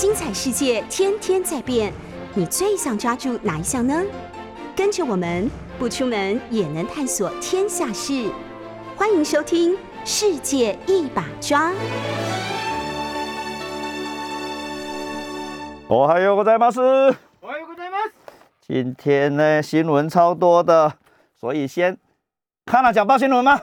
精彩世界天天在变，你最想抓住哪一项呢？跟着我们不出门也能探索天下事，欢迎收听《世界一把抓》。我还有个在吗？是，我有个在吗？今天呢，新闻超多的，所以先看了讲报新闻吗？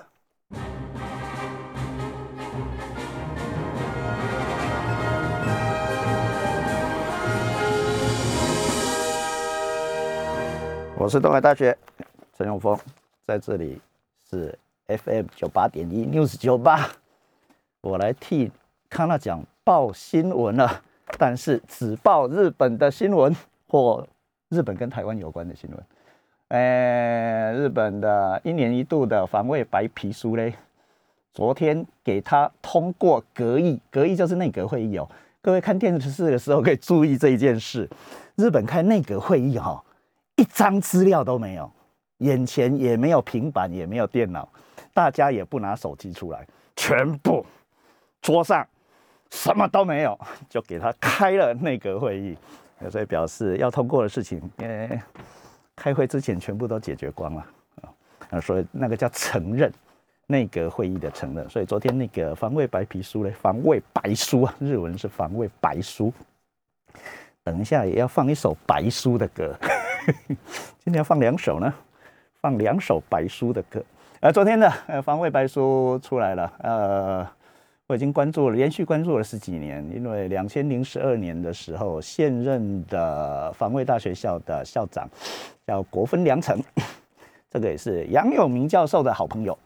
我是东海大学陈永峰，在这里是 FM 九八点一 News 九八，我来替康纳讲报新闻了，但是只报日本的新闻或日本跟台湾有关的新闻。呃，日本的一年一度的防卫白皮书嘞，昨天给他通过阁议，阁议就是内阁会议哦。各位看电视的时候可以注意这一件事，日本开内阁会议哈、哦。一张资料都没有，眼前也没有平板，也没有电脑，大家也不拿手机出来，全部桌上什么都没有，就给他开了内阁会议，所以表示要通过的事情，呃，开会之前全部都解决光了啊，所以那个叫承认内阁会议的承认，所以昨天那个防卫白皮书嘞，防卫白书啊，日文是防卫白书，等一下也要放一首白书的歌。今天要放两首呢，放两首白书的歌。呃，昨天的呃防卫白书出来了，呃，我已经关注了，连续关注了十几年。因为两千零十二年的时候，现任的防卫大学校的校长叫国分良成，这个也是杨永明教授的好朋友。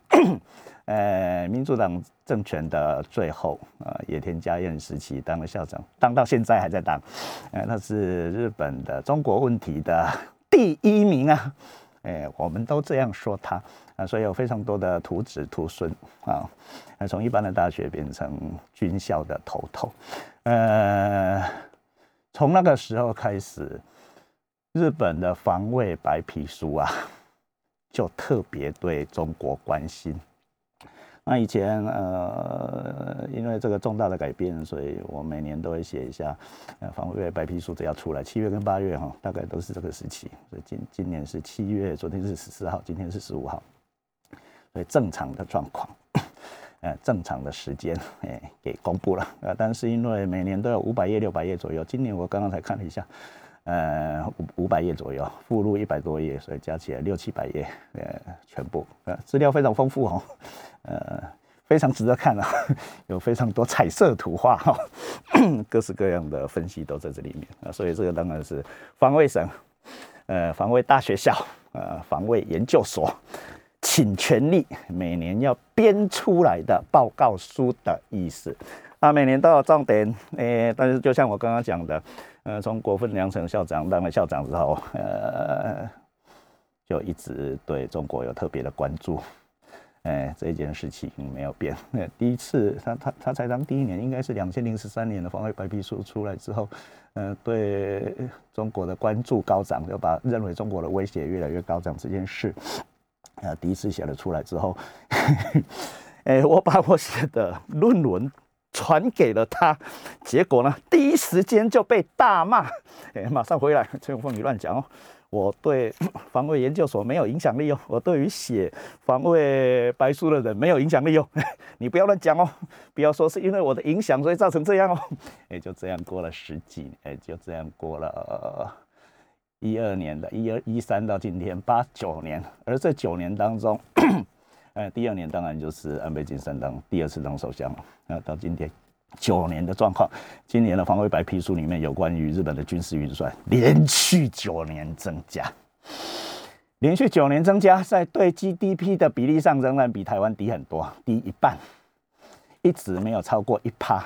呃，民主党政权的最后，啊，野田佳彦时期当了校长，当到现在还在当，呃，他是日本的中国问题的第一名啊，哎，我们都这样说他啊，所以有非常多的徒子徒孙啊，从一般的大学变成军校的头头，呃，从那个时候开始，日本的防卫白皮书啊，就特别对中国关心。那以前呃，因为这个重大的改变，所以我每年都会写一下，呃，防卫白皮书只要出来，七月跟八月哈，大概都是这个时期。所以今今年是七月，昨天是十四号，今天是十五号，所以正常的状况，呃，正常的时间，哎，给公布了。呃，但是因为每年都有五百页、六百页左右，今年我刚刚才看了一下，呃，五五百页左右，附录一百多页，所以加起来六七百页，呃，全部，呃，资料非常丰富哦。呃，非常值得看啊，有非常多彩色图画哈，各式各样的分析都在这里面啊，所以这个当然是防卫省，呃，防卫大学校，呃，防卫研究所请全力每年要编出来的报告书的意思。啊，每年都有重点，诶，但是就像我刚刚讲的，呃，从国分良成校长当了校长之后，呃，就一直对中国有特别的关注。哎，这件事情没有变。第一次他他他才当第一年，应该是两千零十三年的防卫白皮书出来之后，呃，对中国的关注高涨，就把认为中国的威胁越来越高涨这件事，呃，第一次写了出来之后，哎，我把我写的论文传给了他，结果呢，第一时间就被大骂，哎，马上回来，陈永峰你乱讲哦。我对防卫研究所没有影响力哦，我对于写防卫白书的人没有影响力哦，你不要乱讲哦，不要说是因为我的影响所以造成这样哦，也就这样过了十几年，哎，就这样过了一二年的一二一三到今天八九年，而这九年当中，呃，第二年当然就是安倍晋三当第二次当首相了，那到今天。九年的状况，今年的防卫白皮书里面有关于日本的军事预算连续九年增加，连续九年增加，在对 GDP 的比例上仍然比台湾低很多，低一半，一直没有超过一趴，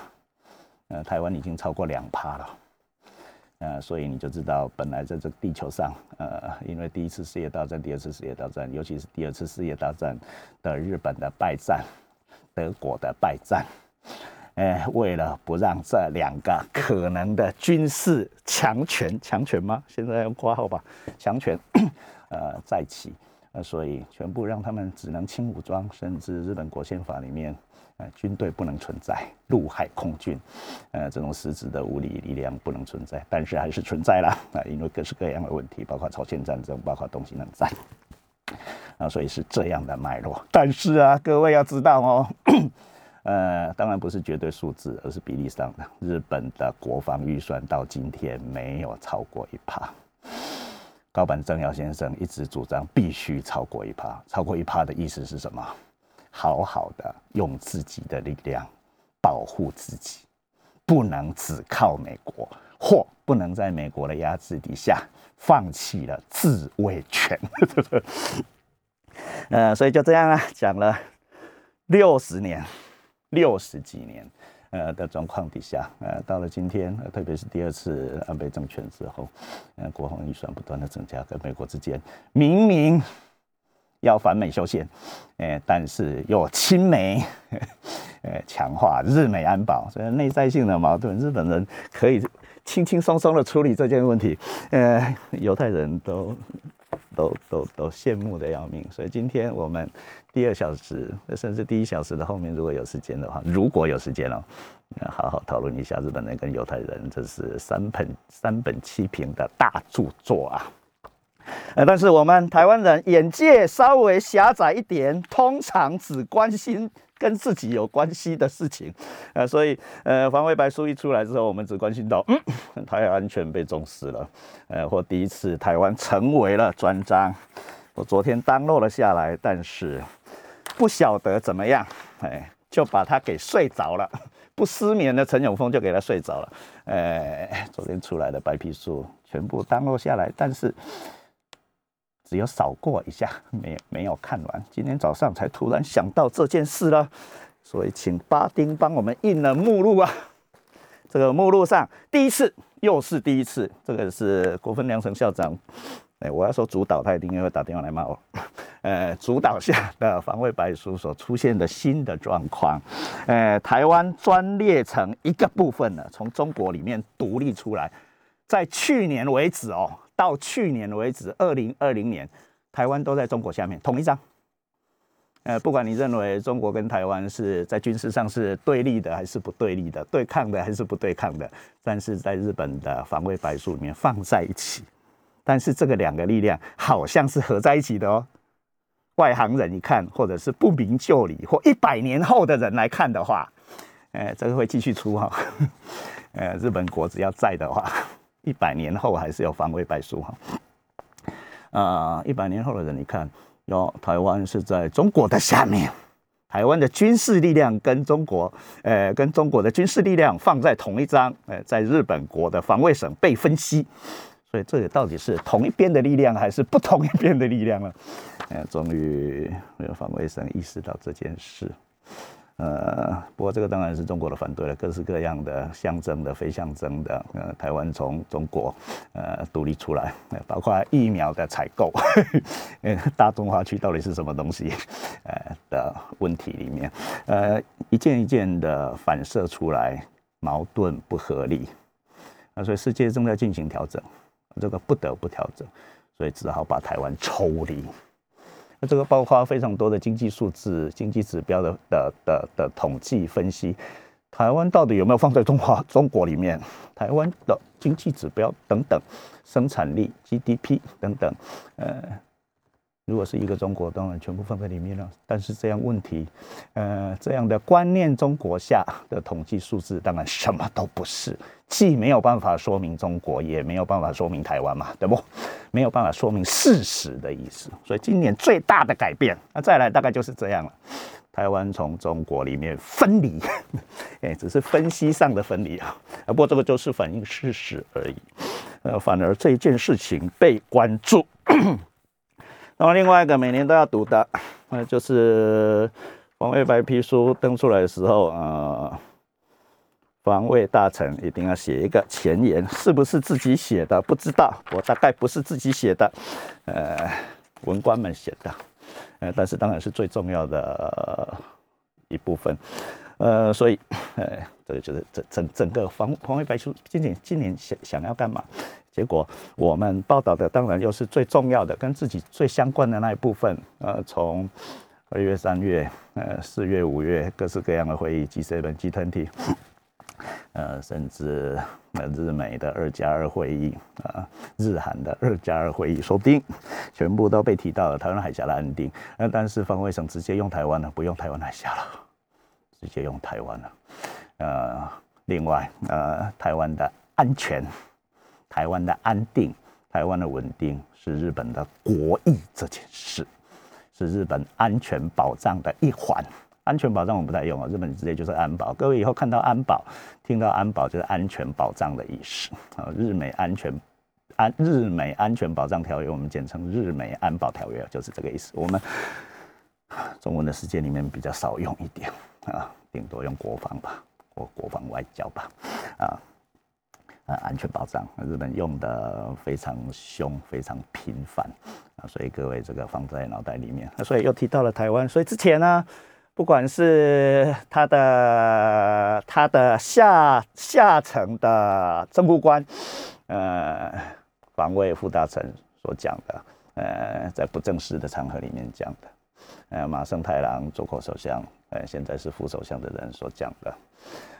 呃，台湾已经超过两趴了，呃，所以你就知道，本来在这地球上，呃，因为第一次世界大战、第二次世界大战，尤其是第二次世界大战的日本的败战，德国的败战。哎，为了不让这两个可能的军事强权，强权吗？现在用括号吧，强权，呃，再起，呃，所以全部让他们只能轻武装，甚至日本国宪法里面，呃，军队不能存在，陆海空军，呃，这种实质的武力力量不能存在，但是还是存在了啊，因为各式各样的问题，包括朝鲜战争，包括东西冷战，啊，所以是这样的脉络。但是啊，各位要知道哦，呃，当然不是绝对数字，而是比例上的。日本的国防预算到今天没有超过一趴。高坂正耀先生一直主张必须超过一趴，超过一趴的意思是什么？好好的用自己的力量保护自己，不能只靠美国，或不能在美国的压制底下放弃了自卫权。呃，所以就这样啊，讲了六十年，六十几年。呃的状况底下，呃，到了今天，特别是第二次安倍政权之后，呃，国防预算不断的增加，跟美国之间明明要反美修宪，呃，但是又亲美，呃，强化日美安保，所以内在性的矛盾，日本人可以轻轻松松的处理这件问题，呃，犹太人都。都都都羡慕的要命，所以今天我们第二小时，甚至第一小时的后面，如果有时间的话，如果有时间哦，好好讨论一下日本人跟犹太人，这是三本三本七平的大著作啊。呃，但是我们台湾人眼界稍微狭窄一点，通常只关心。跟自己有关系的事情，呃，所以呃，防卫白书一出来之后，我们只关心到，嗯，台湾安全被重视了，呃，或第一次台湾成为了专章，我昨天当落了下来，但是不晓得怎么样，哎，就把他给睡着了，不失眠的陈永峰就给他睡着了，哎，昨天出来的白皮书全部当落下来，但是。只有扫过一下，没没有看完。今天早上才突然想到这件事了，所以请巴丁帮我们印了目录啊。这个目录上第一次，又是第一次，这个是国分良成校长。哎，我要说主导，他一定会打电话来骂我。呃，主导下的防卫白书所出现的新的状况，呃，台湾专列成一个部分了，从中国里面独立出来，在去年为止哦。到去年为止，二零二零年，台湾都在中国下面，统一张。呃，不管你认为中国跟台湾是在军事上是对立的，还是不对立的，对抗的还是不对抗的，但是在日本的防卫白书里面放在一起。但是这个两个力量好像是合在一起的哦。外行人一看，或者是不明就里，或一百年后的人来看的话，呃，这个会继续出哈。呃，日本国只要在的话。一百年后 还是要防卫白书哈，啊，一百年后的人，你看，有台湾是在中国的下面，台湾的军事力量跟中国，呃，跟中国的军事力量放在同一张，呃，在日本国的防卫省被分析，所以这里到底是同一边的力量还是不同一边的力量呢？呃，终于防卫省意识到这件事。呃，不过这个当然是中国的反对了，各式各样的象征的、非象征的。呃，台湾从中国呃独立出来，包括疫苗的采购，呃，大中华区到底是什么东西？呃的问题里面，呃，一件一件的反射出来，矛盾不合理。啊，所以世界正在进行调整，这个不得不调整，所以只好把台湾抽离。这个包括非常多的经济数字、经济指标的的的的统计分析，台湾到底有没有放在中华中国里面？台湾的经济指标等等，生产力、GDP 等等，呃。如果是一个中国，当然全部放在里面了。但是这样问题，呃，这样的观念中国下的统计数字，当然什么都不是，既没有办法说明中国，也没有办法说明台湾嘛，对不？没有办法说明事实的意思。所以今年最大的改变，那再来大概就是这样了：台湾从中国里面分离，哎，只是分析上的分离啊，不过这个就是反映事实而已。呃，反而这一件事情被关注。那么另外一个每年都要读的，呃，就是防卫白皮书登出来的时候，呃，防卫大臣一定要写一个前言，是不是自己写的不知道，我大概不是自己写的，呃，文官们写的，呃，但是当然是最重要的一部分，呃，所以，呃，这个就是整整整个防防卫白书今年今年想想要干嘛？结果我们报道的当然又是最重要的，跟自己最相关的那一部分。呃，从二月、三月、呃四月、五月，各式各样的会议，G7、G20，呃，甚至呃日美的二加二会议啊，日韩的二加二会议，说不定全部都被提到了台湾海峡的安定。那但是防卫省直接用台湾了，不用台湾海峡了，直接用台湾了。呃，另外呃，台湾的安全、台湾的安定、台湾的稳定是日本的国益这件事。是日本安全保障的一环，安全保障我们不太用啊，日本直接就是安保。各位以后看到安保，听到安保就是安全保障的意思啊。日美安全安日美安全保障条约，我们简称日美安保条约，就是这个意思。我们中文的世界里面比较少用一点啊，顶多用国防吧，或国防外交吧，啊。呃，安全保障，日本用的非常凶，非常频繁啊，所以各位这个放在脑袋里面。所以又提到了台湾，所以之前呢，不管是他的他的下下层的政务官，呃，防卫副大臣所讲的，呃，在不正式的场合里面讲的，呃，马胜太郎做过首相，呃，现在是副首相的人所讲的。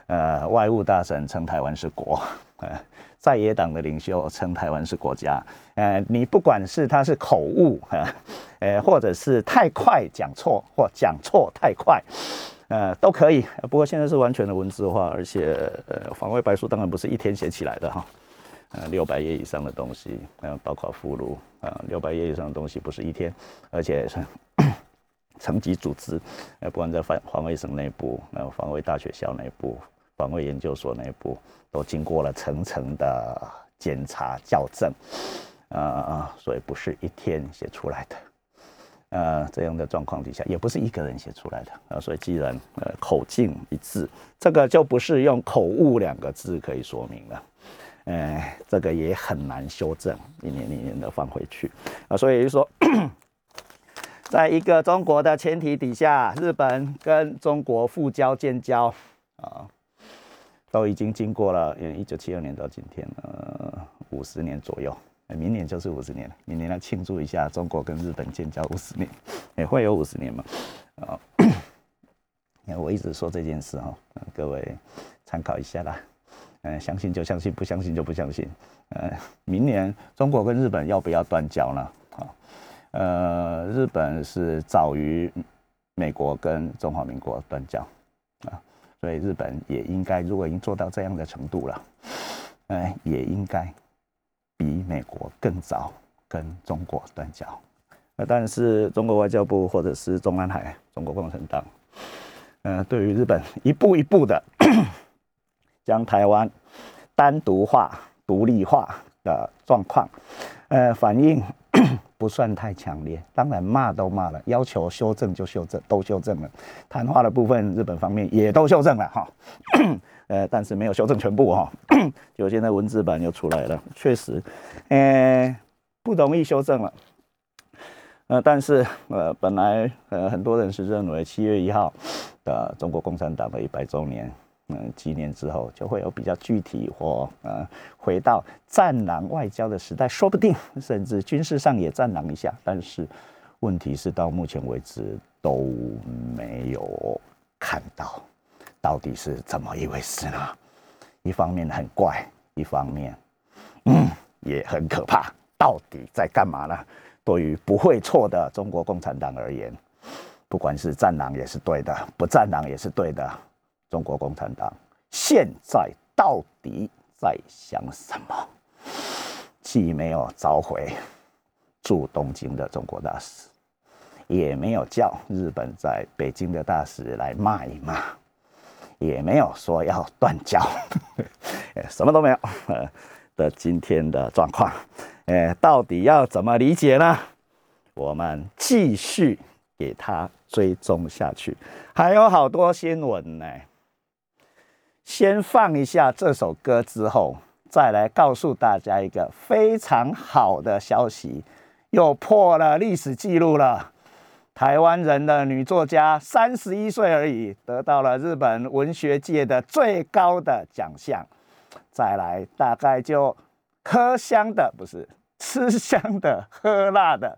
呃，外务大臣称台湾是国，呃，在野党的领袖称台湾是国家，呃，你不管是他是口误，呃，或者是太快讲错或讲错太快，呃，都可以。不过现在是完全的文字化，而且呃，防卫白书当然不是一天写起来的哈，呃，六百页以上的东西，呃，包括附录，啊，六百页以上的东西不是一天，而且是。层级组织，呃，不管在防防卫省内部，呃，防卫大学校内部，防卫研究所内部，都经过了层层的检查校正，啊，所以不是一天写出来的，呃，这样的状况底下，也不是一个人写出来的，啊，所以既然呃口径一致，这个就不是用口误两个字可以说明了，呃，这个也很难修正，一年一年的放回去，啊，所以就说。在一个中国的前提底下，日本跟中国复交建交啊，都已经经过了，嗯一九七二年到今天，呃，五十年左右，明年就是五十年了，明年要庆祝一下中国跟日本建交五十年，也 会有五十年嘛？啊，你 看我一直说这件事哈，各位参考一下啦，嗯，相信就相信，不相信就不相信，呃，明年中国跟日本要不要断交呢？啊？呃，日本是早于美国跟中华民国断交，所以日本也应该，如果已经做到这样的程度了，哎，也应该比美国更早跟中国断交。那，但是中国外交部或者是中南海中国共产党，呃，对于日本一步一步的 将台湾单独化、独立化的状况，呃，反映。不算太强烈，当然骂都骂了，要求修正就修正，都修正了。谈话的部分，日本方面也都修正了哈，呃，但是没有修正全部哈。就现在文字版又出来了，确实，呃，不容易修正了。呃，但是呃，本来呃很多人是认为七月一号的中国共产党的一百周年。嗯，几年之后就会有比较具体或呃，回到战狼外交的时代，说不定甚至军事上也战狼一下。但是问题是到目前为止都没有看到到底是怎么一回事呢？一方面很怪，一方面嗯也很可怕。到底在干嘛呢？对于不会错的中国共产党而言，不管是战狼也是对的，不战狼也是对的。中国共产党现在到底在想什么？既没有召回驻东京的中国大使，也没有叫日本在北京的大使来骂一骂，也没有说要断交，什么都没有的今天的状况，到底要怎么理解呢？我们继续给他追踪下去，还有好多新闻呢。先放一下这首歌之后，再来告诉大家一个非常好的消息，又破了历史记录了。台湾人的女作家，三十一岁而已，得到了日本文学界的最高的奖项。再来，大概就喝香的，不是吃香的，喝辣的，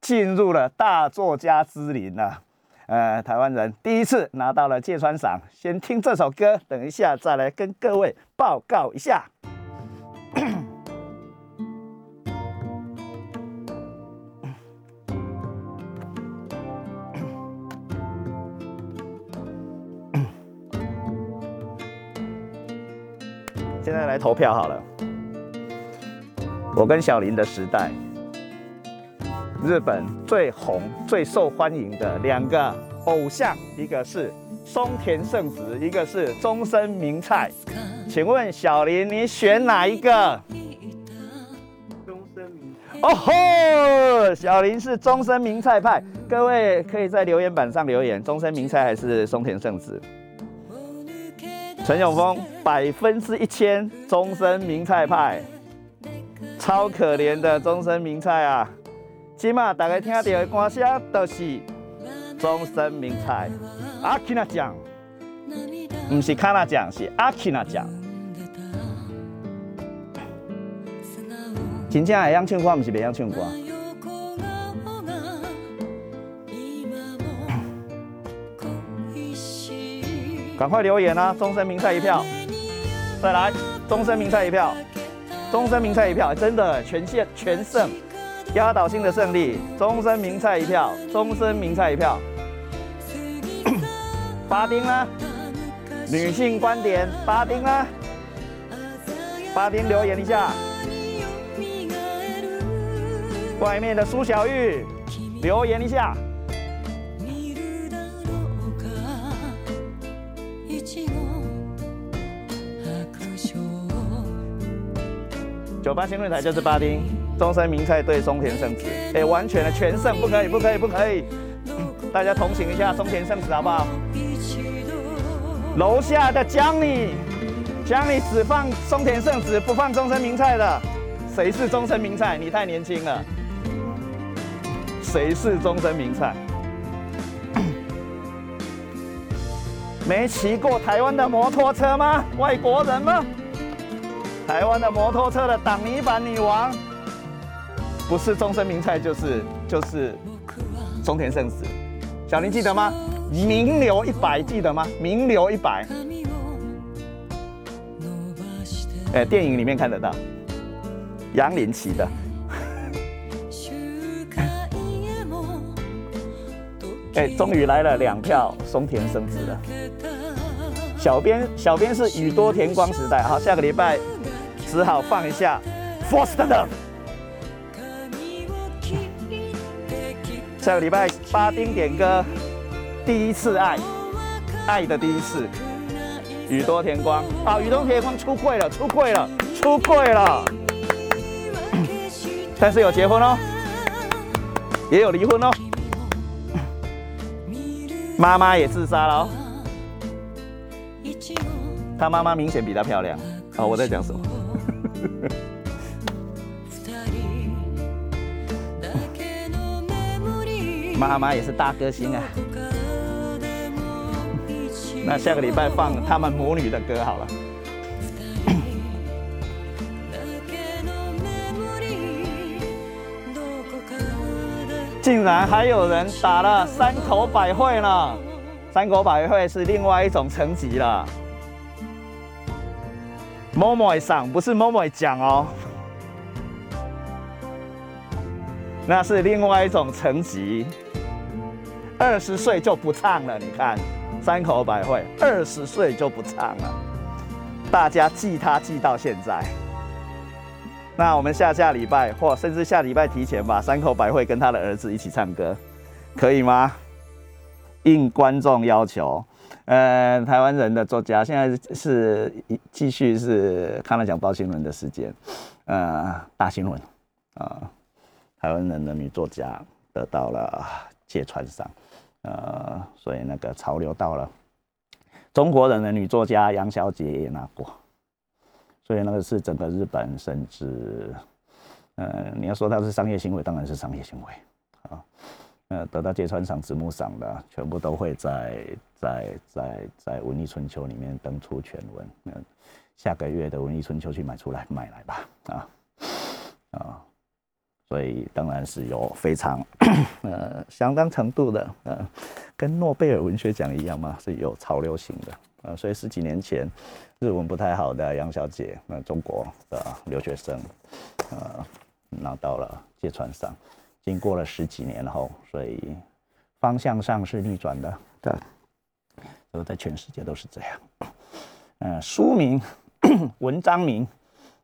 进入了大作家之林了。呃，台湾人第一次拿到了芥川赏。先听这首歌，等一下再来跟各位报告一下。现在来投票好了。我跟小林的时代，日本最红、最受欢迎的两个偶像，一个是松田圣子，一个是中森明菜。请问小林，你选哪一个？哦吼，小林是中森明菜派。各位可以在留言板上留言，中森明菜还是松田圣子？陈永峰百分之一千，终身名菜派，超可怜的终身名菜啊！起码大家听到的歌声都是终身名菜，阿基那奖，不是卡那奖，是阿基那奖。真正会晓唱歌，不是袂晓唱歌。赶快留言啊！终身名菜一票，再来，终身名菜一票，终身名菜一票，真的全线全胜，压倒性的胜利，终身名菜一票，终身名菜一票。巴丁呢？女性观点，巴丁呢？巴丁留言一下。外面的苏小玉留言一下。九八新论台就是巴丁，中山名菜对松田圣子，哎，完全的全胜，不可以，不可以，不可以，大家同情一下松田圣子好不好？楼下的江你，江你只放松田圣子，不放中山名菜的，谁是中山名菜？你太年轻了，谁是中山名菜？没骑过台湾的摩托车吗？外国人吗？台湾的摩托车的挡泥板女王，不是终身名菜，就是就是松田圣子。小林记得吗？名流一百记得吗？名流一百。哎，电影里面看得到，杨林骑的。哎，终于来了两票松田圣子了。小编小编是宇多田光时代，好，下个礼拜。只好放一下《Foster》。下个礼拜巴丁点歌，《第一次爱》，爱的第一次。宇多田光啊，宇多田光出柜了，出柜了，出柜了。但是有结婚哦，也有离婚哦。妈妈也自杀了哦。他妈妈明显比他漂亮。好，我在讲什么？妈妈也是大歌星啊！那下个礼拜放他们母女的歌好了。竟然还有人打了三口百会呢！三口百会是另外一种层级了。某某上不是某某奖哦，那是另外一种层级。二十岁就不唱了，你看三口百惠，二十岁就不唱了，大家记他记到现在。那我们下下礼拜或甚至下礼拜提前吧三口百惠跟他的儿子一起唱歌，可以吗？应观众要求。呃，台湾人的作家现在是继续是看了讲报新闻的时间，呃，大新闻啊，台湾人的女作家得到了芥川赏，呃，所以那个潮流到了，中国人的女作家杨小姐也拿过，所以那个是整个日本甚至，呃，你要说它是商业行为，当然是商业行为啊。呃，得到芥川赏、直木赏的，全部都会在在在在文艺春秋里面登出全文。那下个月的文艺春秋去买出来买来吧，啊啊！所以当然是有非常呃相当程度的呃，跟诺贝尔文学奖一样嘛，是有潮流型的呃，所以十几年前日文不太好的杨小姐，那中国的留学生呃拿到了芥川赏，经过了十几年后，所以方向上是逆转的，对，都在全世界都是这样。嗯，书名、文章名。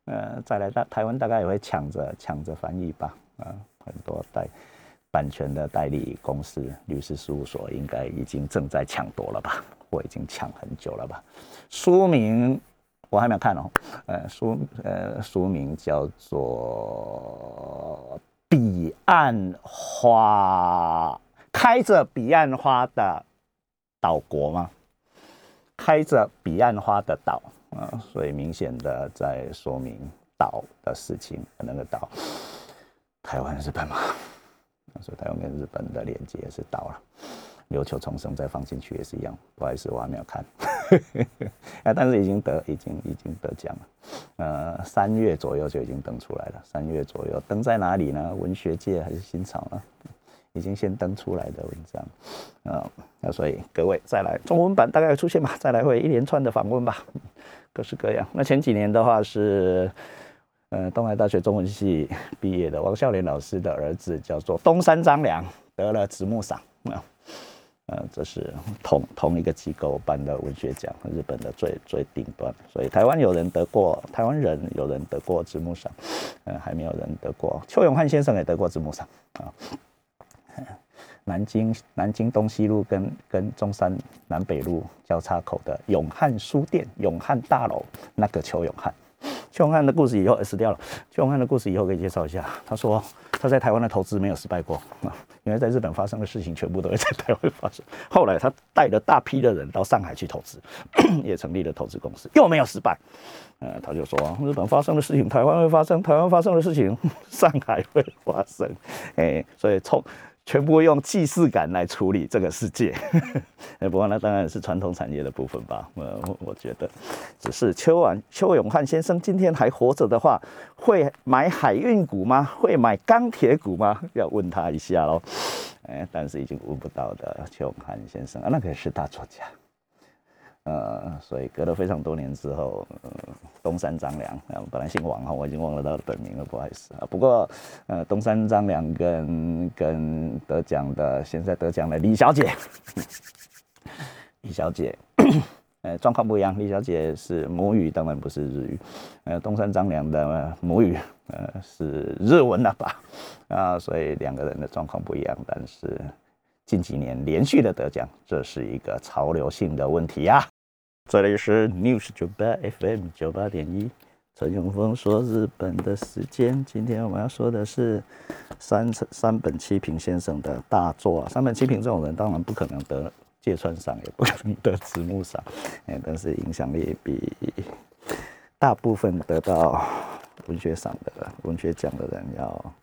呃，再来大台湾大概也会抢着抢着翻译吧，啊，很多代版权的代理公司、律师事务所应该已经正在抢夺了吧，或已经抢很久了吧。书名我还没有看哦，呃，书呃书名叫做《彼岸花》，开着彼岸花的岛国吗？开着彼岸花的岛。啊，所以明显的在说明岛的事情，那个岛，台湾、日本嘛，所以台湾跟日本的连接也是岛了。琉球重生再放进去也是一样，不好意思，我还没有看，啊，但是已经得，已经已经得奖了。呃，三月左右就已经登出来了，三月左右登在哪里呢？文学界还是新潮呢？已经先登出来的文章，啊，那所以各位再来中文版大概会出现吧，再来会一连串的访问吧。各式各样。那前几年的话是，呃，东海大学中文系毕业的王孝廉老师的儿子叫做东山张良，得了直木赏啊，呃，这是同同一个机构办的文学奖，日本的最最顶端。所以台湾有人得过，台湾人有人得过直木赏，呃，还没有人得过。邱永汉先生也得过直木赏啊。南京南京东西路跟跟中山南北路交叉口的永汉书店、永汉大楼，那个邱永汉，邱永汉的故事以后死掉了。邱永汉的故事以后可以介绍一下。他说他在台湾的投资没有失败过啊，因为在日本发生的事情全部都会在台湾发生。后来他带了大批的人到上海去投资，也成立了投资公司，又没有失败。呃，他就说日本发生的事情台湾会发生，台湾发生的事情 上海会发生。哎，所以从全部用既视感来处理这个世界，哎 不过那当然是传统产业的部分吧。呃，我觉得，只是邱婉邱永汉先生今天还活着的话，会买海运股吗？会买钢铁股吗？要问他一下喽。哎，但是已经问不到的邱永汉先生啊，那个是大作家。呃，所以隔了非常多年之后，呃东山张良，啊，本来姓王哈，我已经忘了他的本名了，不好意思啊。不过，呃，东山张良跟跟得奖的现在得奖的李小姐，李小姐，呃，状况不一样。李小姐是母语，当然不是日语。呃，东山张良的母语，呃，是日文了吧？啊，所以两个人的状况不一样，但是近几年连续的得奖，这是一个潮流性的问题呀。这里是 News 九八 FM 九八点一，陈永峰说日本的时间。今天我们要说的是三三本七平先生的大作。三本七平这种人当然不可能得芥川赏，也不可能得直木赏，哎，但是影响力比大部分得到文学赏的文学奖的人要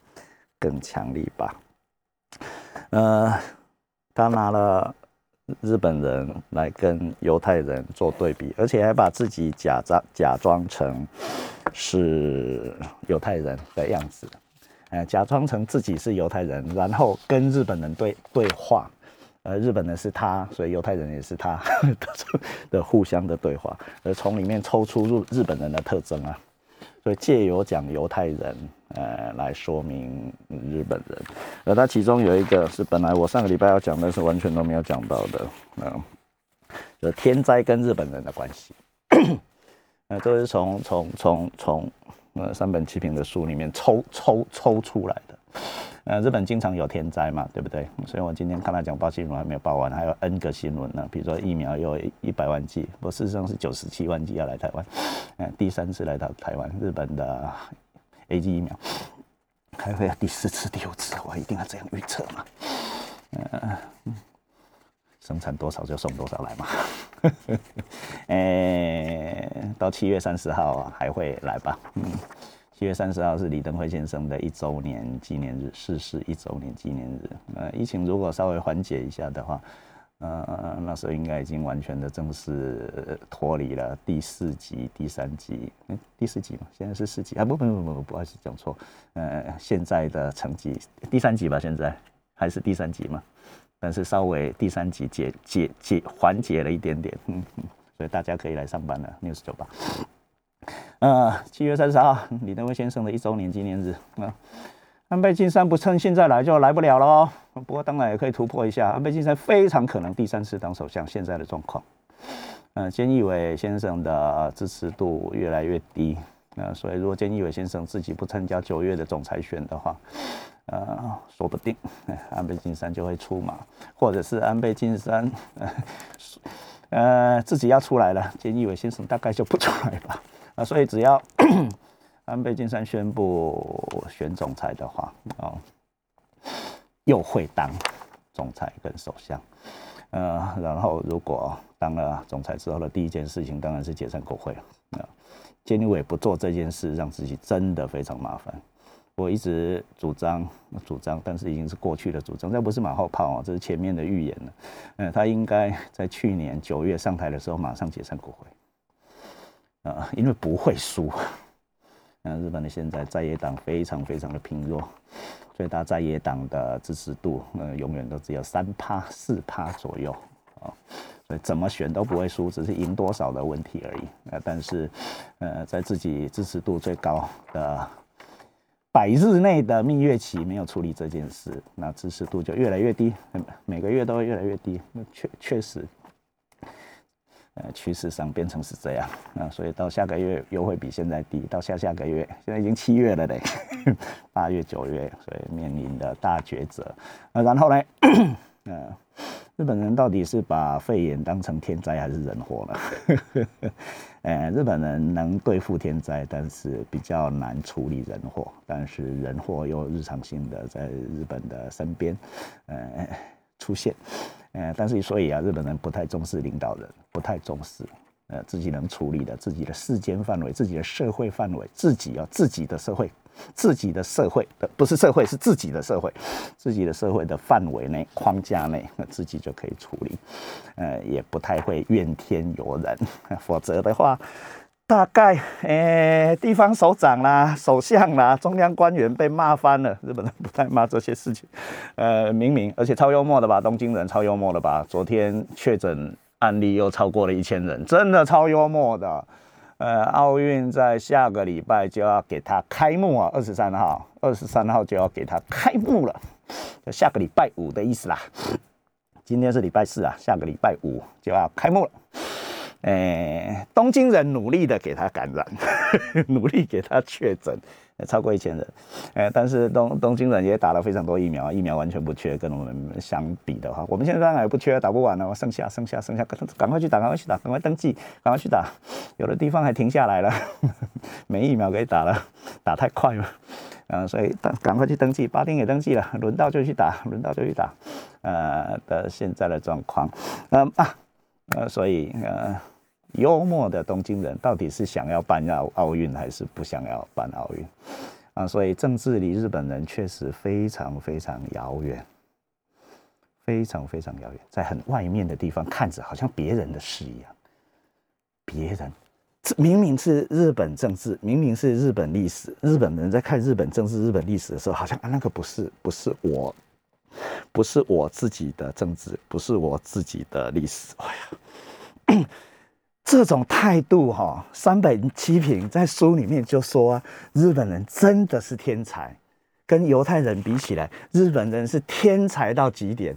更强力吧。呃，他拿了。日本人来跟犹太人做对比，而且还把自己假装假装成是犹太人的样子，呃，假装成自己是犹太人，然后跟日本人对对话，呃，日本人是他，所以犹太人也是他 的互相的对话，而从里面抽出日日本人的特征啊。所以借由讲犹太人，呃，来说明日本人，而他其中有一个是本来我上个礼拜要讲的是完全都没有讲到的，嗯，就天灾跟日本人的关系，呃，都是从从从从呃三本七平的书里面抽抽抽出来的。呃，日本经常有天灾嘛，对不对？所以我今天看他讲报新闻还没有报完，还有 N 个新闻呢。比如说疫苗有一百万剂，不，事实上是九十七万剂要来台湾。嗯，第三次来到台湾，日本的 A G 疫苗还会第四次、第五次，我一定要这样预测嘛？嗯，生产多少就送多少来嘛。哎，到七月三十号还会来吧？嗯。七月三十号是李登辉先生的一周年纪念日，逝世一周年纪念日。呃，疫情如果稍微缓解一下的话，呃，那时候应该已经完全的正式脱离了第四级、第三级，第四级嘛，现在是四级？啊，不不不不不，不好意思讲错，呃，现在的成绩第三级吧，现在还是第三级嘛，但是稍微第三级解解解缓解了一点点，嗯，所以大家可以来上班了，news 九八，呃，七月三十号，李登辉先生的一周年纪念日啊。安倍晋三不趁现在来就来不了喽。不过当然也可以突破一下，安倍晋三非常可能第三次当首相。现在的状况，嗯，菅义伟先生的支持度越来越低，那所以如果菅义伟先生自己不参加九月的总裁选的话，呃，说不定安倍晋三就会出马，或者是安倍晋三，呃，自己要出来了，菅义伟先生大概就不出来吧。啊，所以只要。安倍晋三宣布选总裁的话，哦，又会当总裁跟首相，呃，然后如果当了总裁之后的第一件事情，当然是解散国会了。啊，菅义伟不做这件事，让自己真的非常麻烦。我一直主张主张，但是已经是过去的主张，这不是马后炮啊，这是前面的预言了。嗯，他应该在去年九月上台的时候马上解散国会，啊，因为不会输。嗯，日本的现在在野党非常非常的贫弱，最大在野党的支持度，呃，永远都只有三趴四趴左右啊，所以怎么选都不会输，只是赢多少的问题而已。呃，但是，呃，在自己支持度最高的百日内的蜜月期没有处理这件事，那支持度就越来越低，每个月都会越来越低。确确实。呃，趋势上变成是这样啊，所以到下个月又会比现在低，到下下个月，现在已经七月了嘞，八月、九月，所以面临的大抉择。那然后呢，呃，日本人到底是把肺炎当成天灾还是人祸呢？呃，日本人能对付天灾，但是比较难处理人祸，但是人祸又日常性的在日本的身边，呃，出现。呃，但是所以啊，日本人不太重视领导人，不太重视，呃，自己能处理的自己的世间范围、自己的社会范围、自己啊自己的社会、自己的社会的不是社会是自己的社会，自己的社会的范围内框架内，自己就可以处理，呃，也不太会怨天尤人，否则的话。大概诶，地方首长啦、首相啦、中央官员被骂翻了。日本人不太骂这些事情，呃，明明而且超幽默的吧？东京人超幽默的吧？昨天确诊案例又超过了一千人，真的超幽默的。呃，奥运在下个礼拜就要给他开幕啊，二十三号，二十三号就要给他开幕了，下个礼拜五的意思啦。今天是礼拜四啊，下个礼拜五就要开幕了。诶，东京人努力的给他感染，努力给他确诊，超过一千人。诶，但是东东京人也打了非常多疫苗，疫苗完全不缺。跟我们相比的话，我们现在当然也不缺，打不完了，剩下剩下剩下，赶快去打，赶快去打，赶快登记，赶快去打。有的地方还停下来了，没疫苗可以打了，打太快了。嗯，所以赶赶快去登记，八天也登记了，轮到就去打，轮到就去打。呃的现在的状况，嗯啊。呃，所以呃，幽默的东京人到底是想要办奥奥运还是不想要办奥运啊？所以政治离日本人确实非常非常遥远，非常非常遥远，在很外面的地方看着好像别人的事一样。别人这明明是日本政治，明明是日本历史，日本人在看日本政治、日本历史的时候，好像啊那个不是不是我。不是我自己的政治，不是我自己的历史。哎呀，这种态度哈，三本七平在书里面就说啊，日本人真的是天才，跟犹太人比起来，日本人是天才到极点，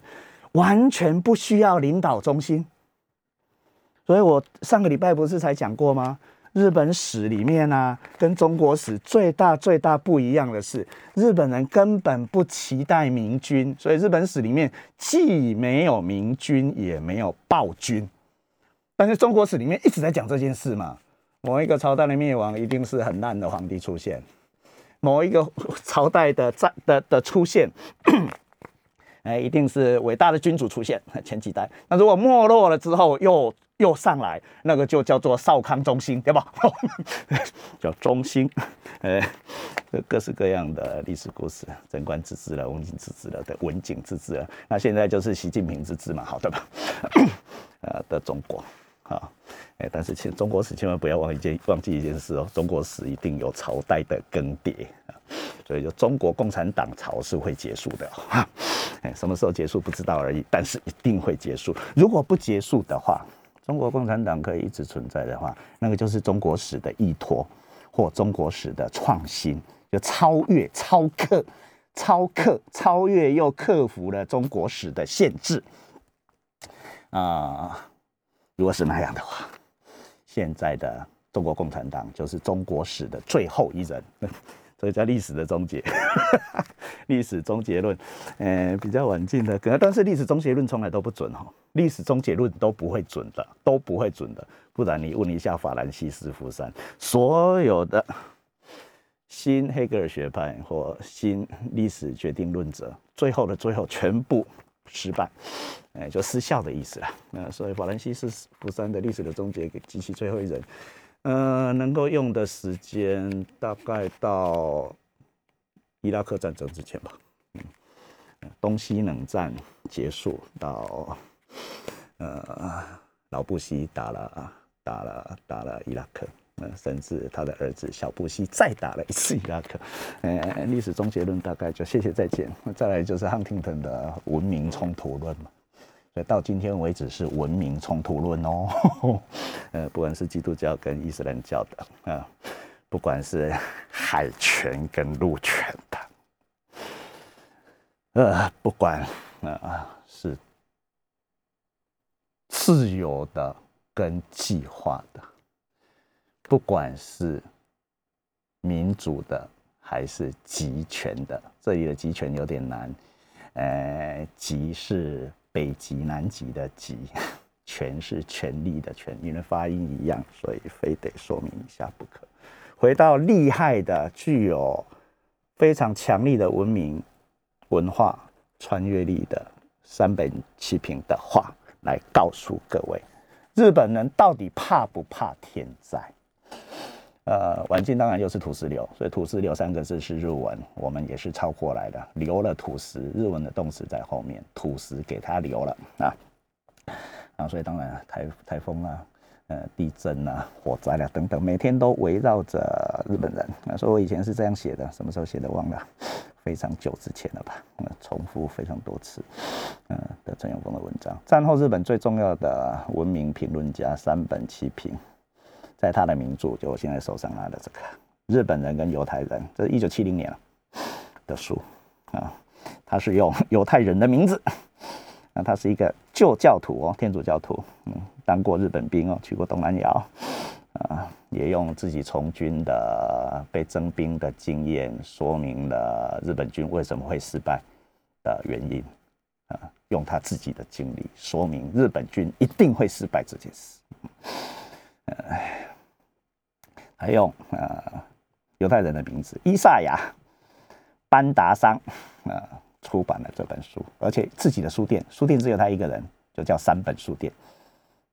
完全不需要领导中心。所以我上个礼拜不是才讲过吗？日本史里面呢，跟中国史最大最大不一样的是，日本人根本不期待明君，所以日本史里面既没有明君，也没有暴君。但是中国史里面一直在讲这件事嘛，某一个朝代的灭亡一定是很烂的皇帝出现，某一个朝代的在的的出现，哎，一定是伟大的君主出现。前几代，那如果没落了之后又。又上来，那个就叫做少康中兴，对吧？叫中兴，呃，各式各样的历史故事，贞观之治了，文景之治了，的文景之治了，那现在就是习近平之治嘛，好的吧？呃的中国，啊，哎，但是千中国史千万不要忘一件忘记一件事哦，中国史一定有朝代的更迭，所以就中国共产党朝是会结束的，哎，什么时候结束不知道而已，但是一定会结束。如果不结束的话，中国共产党可以一直存在的话，那个就是中国史的依托或中国史的创新。就超越、超克、超克、超越又克服了中国史的限制啊！如果是那样的话，现在的中国共产党就是中国史的最后一人，所以叫历史的终结。历史终结论，呃，比较晚近的，可能但是历史终结论从来都不准哈，历史终结论都不会准的，都不会准的。不然你问一下法兰西斯福山，所有的。新黑格尔学派或新历史决定论者，最后的最后全部失败，哎，就失效的意思了。那所以法兰西斯福山的历史的终结，给及其最后一人，呃，能够用的时间大概到伊拉克战争之前吧。嗯，东西冷战结束到，呃，老布希打了打了打了伊拉克。甚至他的儿子小布希再打了一次伊拉克，呃，历史终结论大概就谢谢再见。再来就是汉廷顿的文明冲突论嘛，所以到今天为止是文明冲突论哦，呃，不管是基督教跟伊斯兰教的啊，不管是海权跟陆权的，呃，不管啊是自由的跟计划的。不管是民主的还是集权的，这里的集权有点难。呃，集是北极、南极的极，权是权力的权，因为发音一样，所以非得说明一下不可。回到厉害的、具有非常强力的文明、文化穿越力的三本七平的话，来告诉各位：日本人到底怕不怕天灾？呃，晚近当然又是土石流，所以土石流三个字是日文，我们也是抄过来的。留了土石，日文的动词在后面，土石给它留了啊啊，所以当然台台风啊，呃，地震啊，火灾啊等等，每天都围绕着日本人。那所以我以前是这样写的，什么时候写的忘了，非常久之前了吧？重复非常多次，嗯的陈永峰的文章，战后日本最重要的文明评论家三本七平。在他的名著，就我现在手上拿的这个《日本人跟犹太人》，这是一九七零年的书啊。他是用 犹太人的名字，那他是一个旧教徒哦，天主教徒，嗯，当过日本兵哦，去过东南亚啊，也用自己从军的被征兵的经验，说明了日本军为什么会失败的原因啊，用他自己的经历说明日本军一定会失败这件事，哎。还用呃犹太人的名字伊萨亚班达桑啊出版了这本书，而且自己的书店，书店只有他一个人，就叫三本书店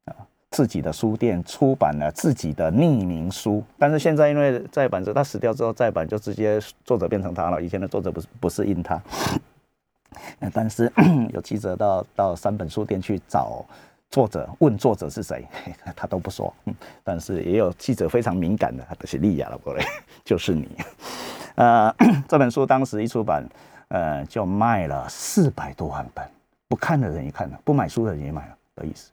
啊。自己的书店出版了自己的匿名书，但是现在因为再版者他死掉之后，再版就直接作者变成他了。以前的作者不是不是印他，但是 有记者到到三本书店去找。作者问作者是谁，他都不说。但是也有记者非常敏感的，他是利亚了，过来 就是你。呃，这本书当时一出版，呃，就卖了四百多万本，不看的人也看了，不买书的人也买了的意思。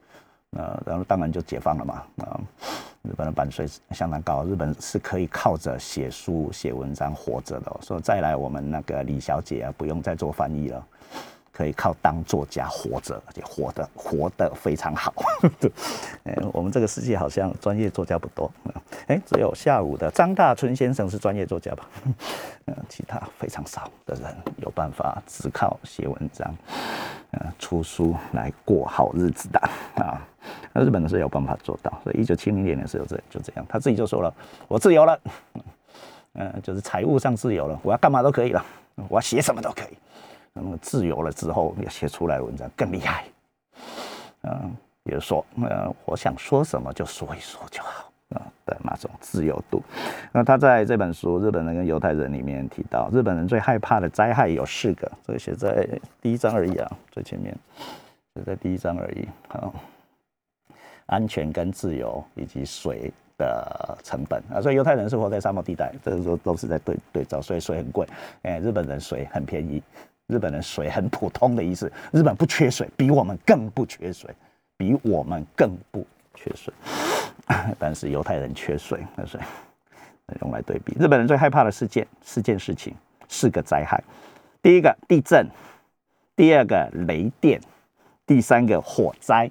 呃，然后当然就解放了嘛。啊，日本的版税相当高，日本是可以靠着写书写文章活着的。所以再来，我们那个李小姐啊，不用再做翻译了。可以靠当作家活着，而且活得活得非常好。哎，我们这个世界好像专业作家不多。哎，只有下午的张大春先生是专业作家吧？嗯，其他非常少的人有办法只靠写文章、嗯出书来过好日子的 啊。那日本的是有办法做到。所以一九七零年的时候，这就这样，他自己就说了：“我自由了，嗯，就是财务上自由了，我要干嘛都可以了，我要写什么都可以。”那么自由了之后，要写出来文章更厉害。嗯，比如说，呃，我想说什么就说一说就好。啊，的那种自由度。那他在这本书《日本人跟犹太人》里面提到，日本人最害怕的灾害有四个，这个写在第一章而已啊，最前面写在第一章而已啊。安全跟自由以及水的成本啊，所以犹太人是活在沙漠地带，这个时候都是在对对照，所以水很贵。哎，日本人水很便宜，日本人水很普通的意思，日本不缺水，比我们更不缺水，比我们更不缺水。但是犹太人缺水，那水用来对比。日本人最害怕的事件四件事情，四个灾害：第一个地震，第二个雷电，第三个火灾。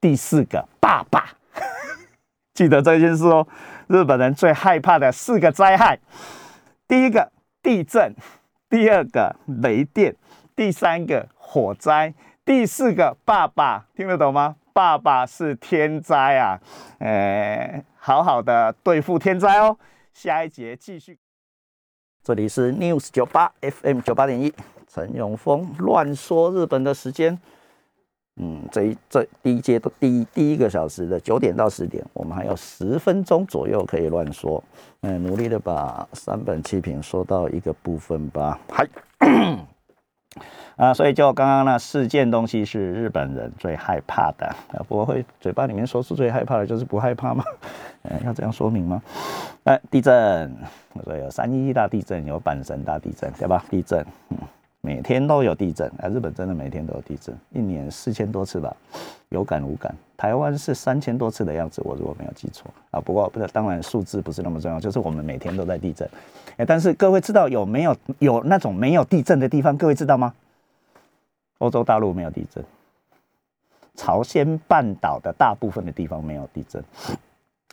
第四个爸爸，记得这件事哦。日本人最害怕的四个灾害：第一个地震，第二个雷电，第三个火灾，第四个爸爸。听得懂吗？爸爸是天灾啊！哎，好好的对付天灾哦。下一节继续。这里是 News 九八 FM 九八点一，陈永峰乱说日本的时间。嗯，这一这第一阶段第一第一个小时的九点到十点，我们还有十分钟左右可以乱说。嗯，努力的把三本七品说到一个部分吧。嗨，啊，所以就刚刚那四件东西是日本人最害怕的。啊，不会嘴巴里面说出最害怕的就是不害怕吗？嗯，要这样说明吗？哎，地震，我说有三一大地震，有阪神大地震，对吧？地震，嗯。每天都有地震啊！日本真的每天都有地震，一年四千多次吧，有感无感。台湾是三千多次的样子，我如果没有记错啊。不过不是，当然数字不是那么重要，就是我们每天都在地震。哎，但是各位知道有没有有那种没有地震的地方？各位知道吗？欧洲大陆没有地震，朝鲜半岛的大部分的地方没有地震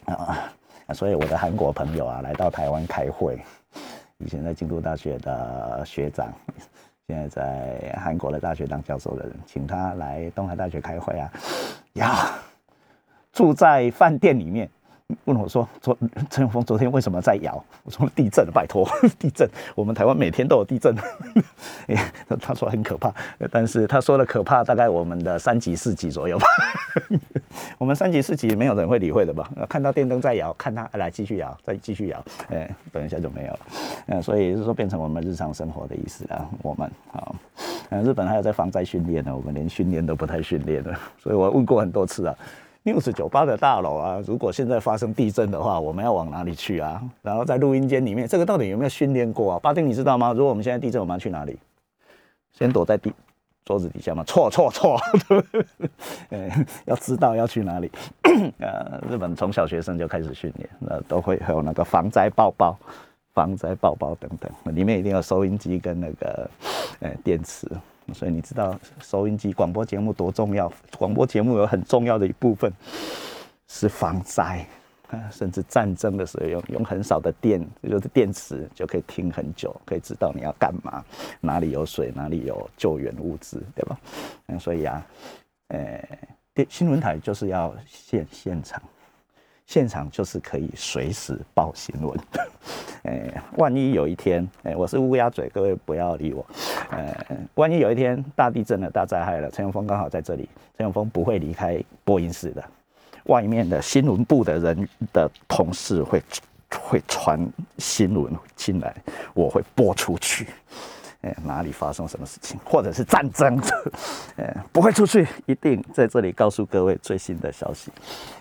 啊。所以我的韩国朋友啊，来到台湾开会，以前在京都大学的学长。现在在韩国的大学当教授的人，请他来东海大学开会啊，呀，住在饭店里面。问我说：“昨陈永峰昨天为什么在摇？” 我说：“地震，拜托，地震！我们台湾每天都有地震。”他说很可怕，但是他说的可怕大概我们的三级、四级左右吧。我们三级、四级没有人会理会的吧？看到电灯在摇，看他来继续摇，再继续摇，哎，等一下就没有了。嗯，所以就是说变成我们日常生活的意思啊。我们啊，嗯，日本还有在防灾训练呢，我们连训练都不太训练了。所以我问过很多次啊。News 酒吧的大楼啊，如果现在发生地震的话，我们要往哪里去啊？然后在录音间里面，这个到底有没有训练过啊？巴丁，你知道吗？如果我们现在地震，我们要去哪里？先躲在地桌子底下吗？错错错！要知道要去哪里。呃，日本从小学生就开始训练，那都会有那个防灾包包、防灾包包等等，里面一定要收音机跟那个呃电池。所以你知道收音机广播节目多重要？广播节目有很重要的一部分是防灾啊，甚至战争的时候用用很少的电，就是电池就可以听很久，可以知道你要干嘛，哪里有水，哪里有救援物资，对吧？嗯，所以啊，呃，电新闻台就是要现现场。现场就是可以随时报新闻，哎，万一有一天，哎，我是乌鸦嘴，各位不要理我，呃，万一有一天大地震了、大灾害了，陈永峰刚好在这里，陈永峰不会离开播音室的，外面的新闻部的人的同事会会传新闻进来，我会播出去。哎，哪里发生什么事情，或者是战争，呃，不会出去，一定在这里告诉各位最新的消息，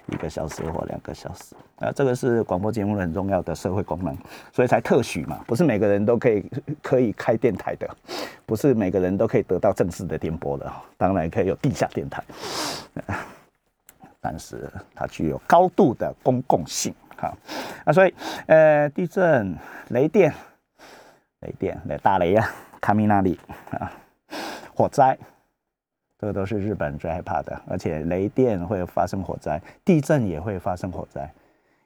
一个小时或两个小时。啊，这个是广播节目很重要的社会功能，所以才特许嘛，不是每个人都可以可以开电台的，不是每个人都可以得到正式的电波的，当然可以有地下电台，但是它具有高度的公共性，哈，啊，所以，呃，地震、雷电、雷电、雷大雷呀。卡米那里啊，火灾，这个都是日本最害怕的，而且雷电会发生火灾，地震也会发生火灾。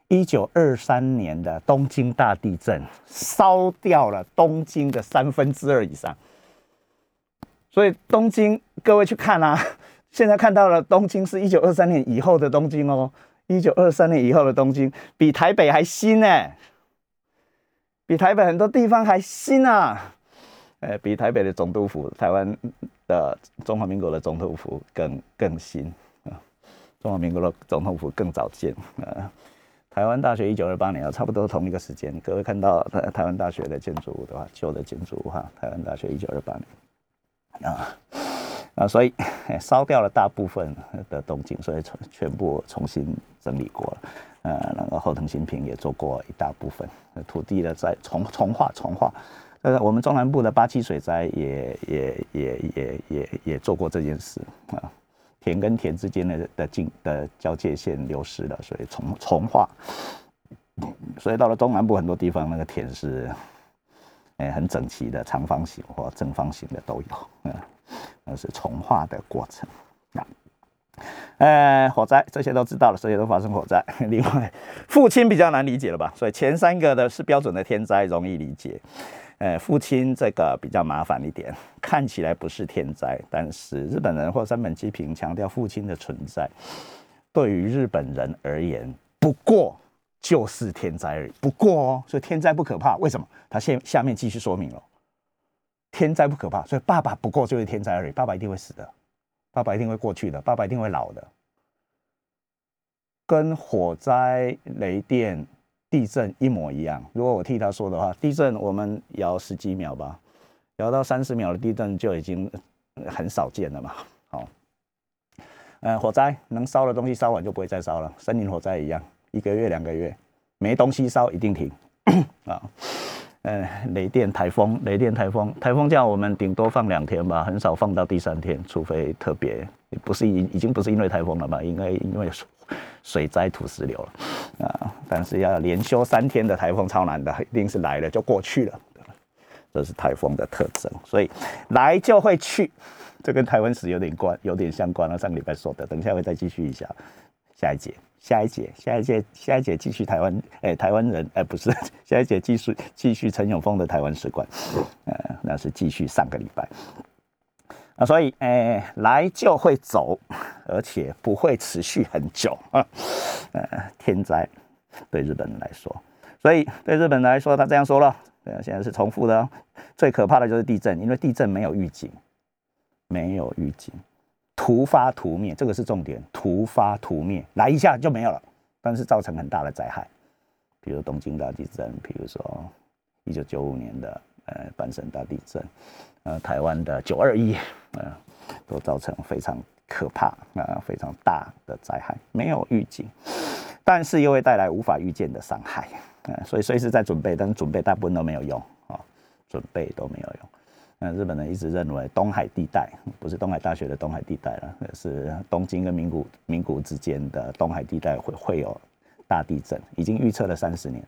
一九二三年的东京大地震烧掉了东京的三分之二以上，所以东京各位去看啊，现在看到了东京是一九二三年以后的东京哦，一九二三年以后的东京比台北还新呢，比台北很多地方还新啊。呃，比台北的总督府、台湾的中华民国的总统府更更新啊！中华民国的总统府更早建啊！台湾大学一九二八年啊，差不多同一个时间。各位看到台台湾大学的建筑物的话，旧的建筑物哈，台湾大学一九二八年啊啊，所以烧掉了大部分的东京，所以全全部重新整理过了。呃，那个后藤新平也做过一大部分土地的在重重化重化。呃，我们中南部的八七水灾也也也也也也做过这件事啊。田跟田之间的的境的交界线流失了，所以重重化，所以到了中南部很多地方，那个田是，哎，很整齐的长方形或正方形的都有，嗯，那是重化的过程。那，呃，火灾这些都知道了，这些都发生火灾。另外，父亲比较难理解了吧？所以前三个的是标准的天灾，容易理解。呃，父亲这个比较麻烦一点，看起来不是天灾，但是日本人或山本基平强调父亲的存在，对于日本人而言，不过就是天灾而已。不过哦，所以天灾不可怕，为什么？他现下面继续说明了，天灾不可怕，所以爸爸不过就是天灾而已，爸爸一定会死的，爸爸一定会过去的，爸爸一定会老的，跟火灾、雷电。地震一模一样。如果我替他说的话，地震我们摇十几秒吧，摇到三十秒的地震就已经很少见了嘛。好，呃，火灾能烧的东西烧完就不会再烧了，森林火灾一样，一个月两个月没东西烧一定停 啊。呃，雷电、台风、雷电、台风、台风假我们顶多放两天吧，很少放到第三天，除非特别不是已已经不是因为台风了吧？应该因为。水灾土石流了啊！但是要连休三天的台风超难的，一定是来了就过去了，这是台风的特征。所以来就会去，这跟台湾史有点关，有点相关了。上个礼拜说的，等下会再继续一下。下一节，下一节，下一节，下一节继续台湾，哎，台湾人，哎，不是，下一节继续继续陈永峰的台湾史观，呃，那是继续上个礼拜。啊，所以，诶，来就会走，而且不会持续很久啊。呃，天灾对日本人来说，所以对日本人来说，他这样说了，呃，现在是重复的。最可怕的就是地震，因为地震没有预警，没有预警，突发突灭，这个是重点，突发突灭，来一下就没有了，但是造成很大的灾害，比如东京大地震，比如说一九九五年的呃阪神大地震。呃，台湾的九二一，呃，都造成非常可怕啊，非常大的灾害，没有预警，但是又会带来无法预见的伤害，呃，所以随时在准备，但是准备大部分都没有用啊，准备都没有用。那日本人一直认为东海地带不是东海大学的东海地带了，是东京跟名古名古之间的东海地带会会有大地震，已经预测了三十年，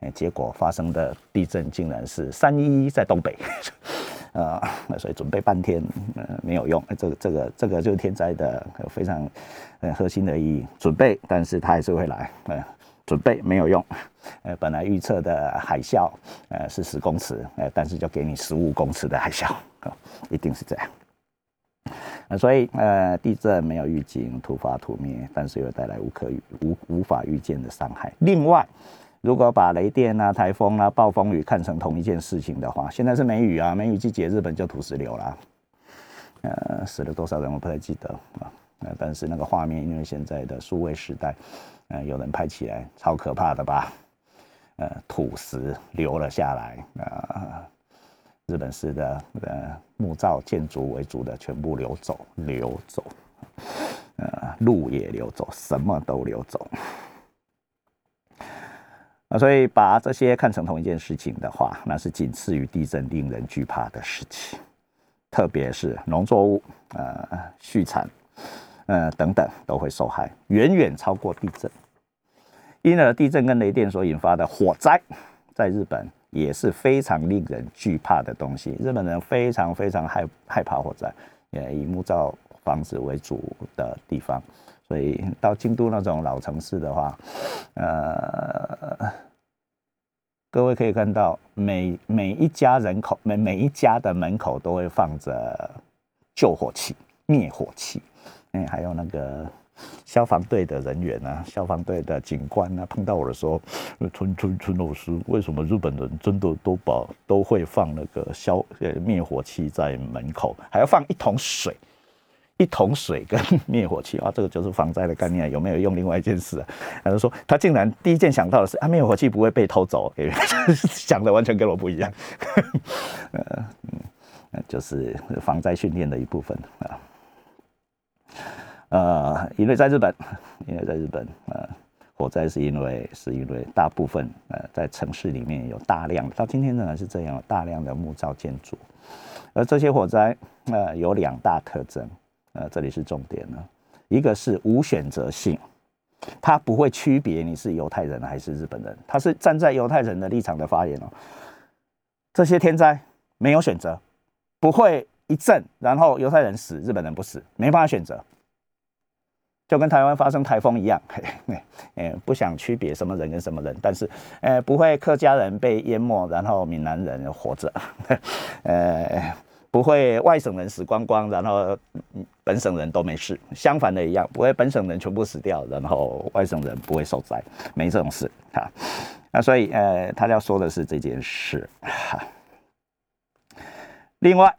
哎，结果发生的地震竟然是三一一在东北。呃，所以准备半天，呃，没有用。这个、这个、这个就是天灾的非常呃核心的意义。准备，但是它还是会来。呃，准备没有用。呃，本来预测的海啸，呃，是十公尺，呃，但是就给你十五公尺的海啸，一定是这样。那所以，呃，地震没有预警，突发突灭，但是又带来无可、无无法预见的伤害。另外，如果把雷电啊、台风啊、暴风雨看成同一件事情的话，现在是梅雨啊，梅雨季节，日本就土石流了，呃，死了多少人我不太记得啊，呃，但是那个画面，因为现在的数位时代，呃，有人拍起来超可怕的吧？呃，土石流了下来，啊，日本式的呃木造建筑为主的全部流走，流走，呃，路也流走，什么都流走。啊，所以把这些看成同一件事情的话，那是仅次于地震令人惧怕的事情。特别是农作物、呃畜产、呃等等都会受害，远远超过地震。因而，地震跟雷电所引发的火灾，在日本也是非常令人惧怕的东西。日本人非常非常害害怕火灾，也以木造房子为主的地方。所以到京都那种老城市的话，呃，各位可以看到，每每一家人口每每一家的门口都会放着救火器、灭火器，哎，还有那个消防队的人员啊，消防队的警官啊，碰到我的时候，村村村老师，为什么日本人真的都把都会放那个消呃灭火器在门口，还要放一桶水？一桶水跟灭火器啊，这个就是防灾的概念，有没有用？另外一件事，啊他就说他竟然第一件想到的是啊，灭火器不会被偷走，想的完全跟我不一样。呃，就是防灾训练的一部分啊。呃，因为在日本，因为在日本，呃，火灾是因为是因为大部分呃在城市里面有大量，到今天仍然是这样，大量的木造建筑，而这些火灾呃有两大特征。呃，这里是重点呢。一个是无选择性，他不会区别你是犹太人还是日本人，他是站在犹太人的立场的发言哦。这些天灾没有选择，不会一震然后犹太人死，日本人不死，没办法选择，就跟台湾发生台风一样，哎，不想区别什么人跟什么人，但是，呃，不会客家人被淹没，然后闽南人活着，呃。不会外省人死光光，然后本省人都没事。相反的一样，不会本省人全部死掉，然后外省人不会受灾，没这种事哈。那所以呃，他要说的是这件事。另外，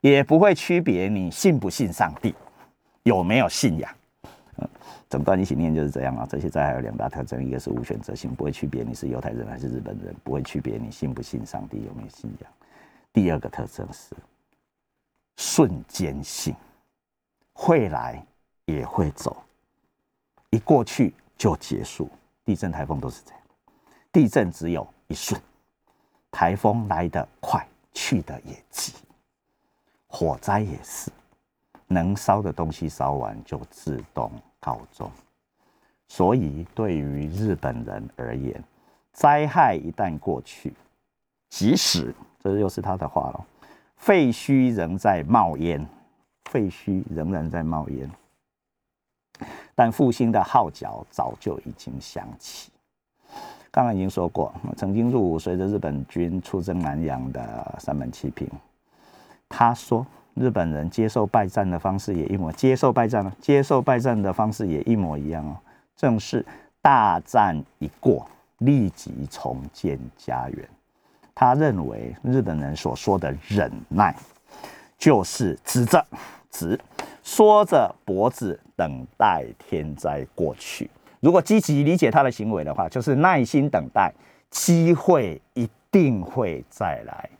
也不会区别你信不信上帝，有没有信仰。嗯，整段一起念就是这样啊。这些灾还有两大特征，一个是无选择性，不会区别你是犹太人还是日本人，不会区别你信不信上帝，有没有信仰。第二个特征是瞬间性，会来也会走，一过去就结束。地震、台风都是这样，地震只有一瞬，台风来得快，去的也急。火灾也是，能烧的东西烧完就自动告终。所以，对于日本人而言，灾害一旦过去，即使这又是他的话了，废墟仍在冒烟，废墟仍然在冒烟，但复兴的号角早就已经响起。刚刚已经说过，曾经入伍随着日本军出征南洋的三本七平，他说日本人接受败战的方式也一模，接受败战了，接受败战的方式也一模一样哦，正是大战一过，立即重建家园。他认为日本人所说的忍耐，就是直着直缩着脖子等待天灾过去。如果积极理解他的行为的话，就是耐心等待，机会一定会再来。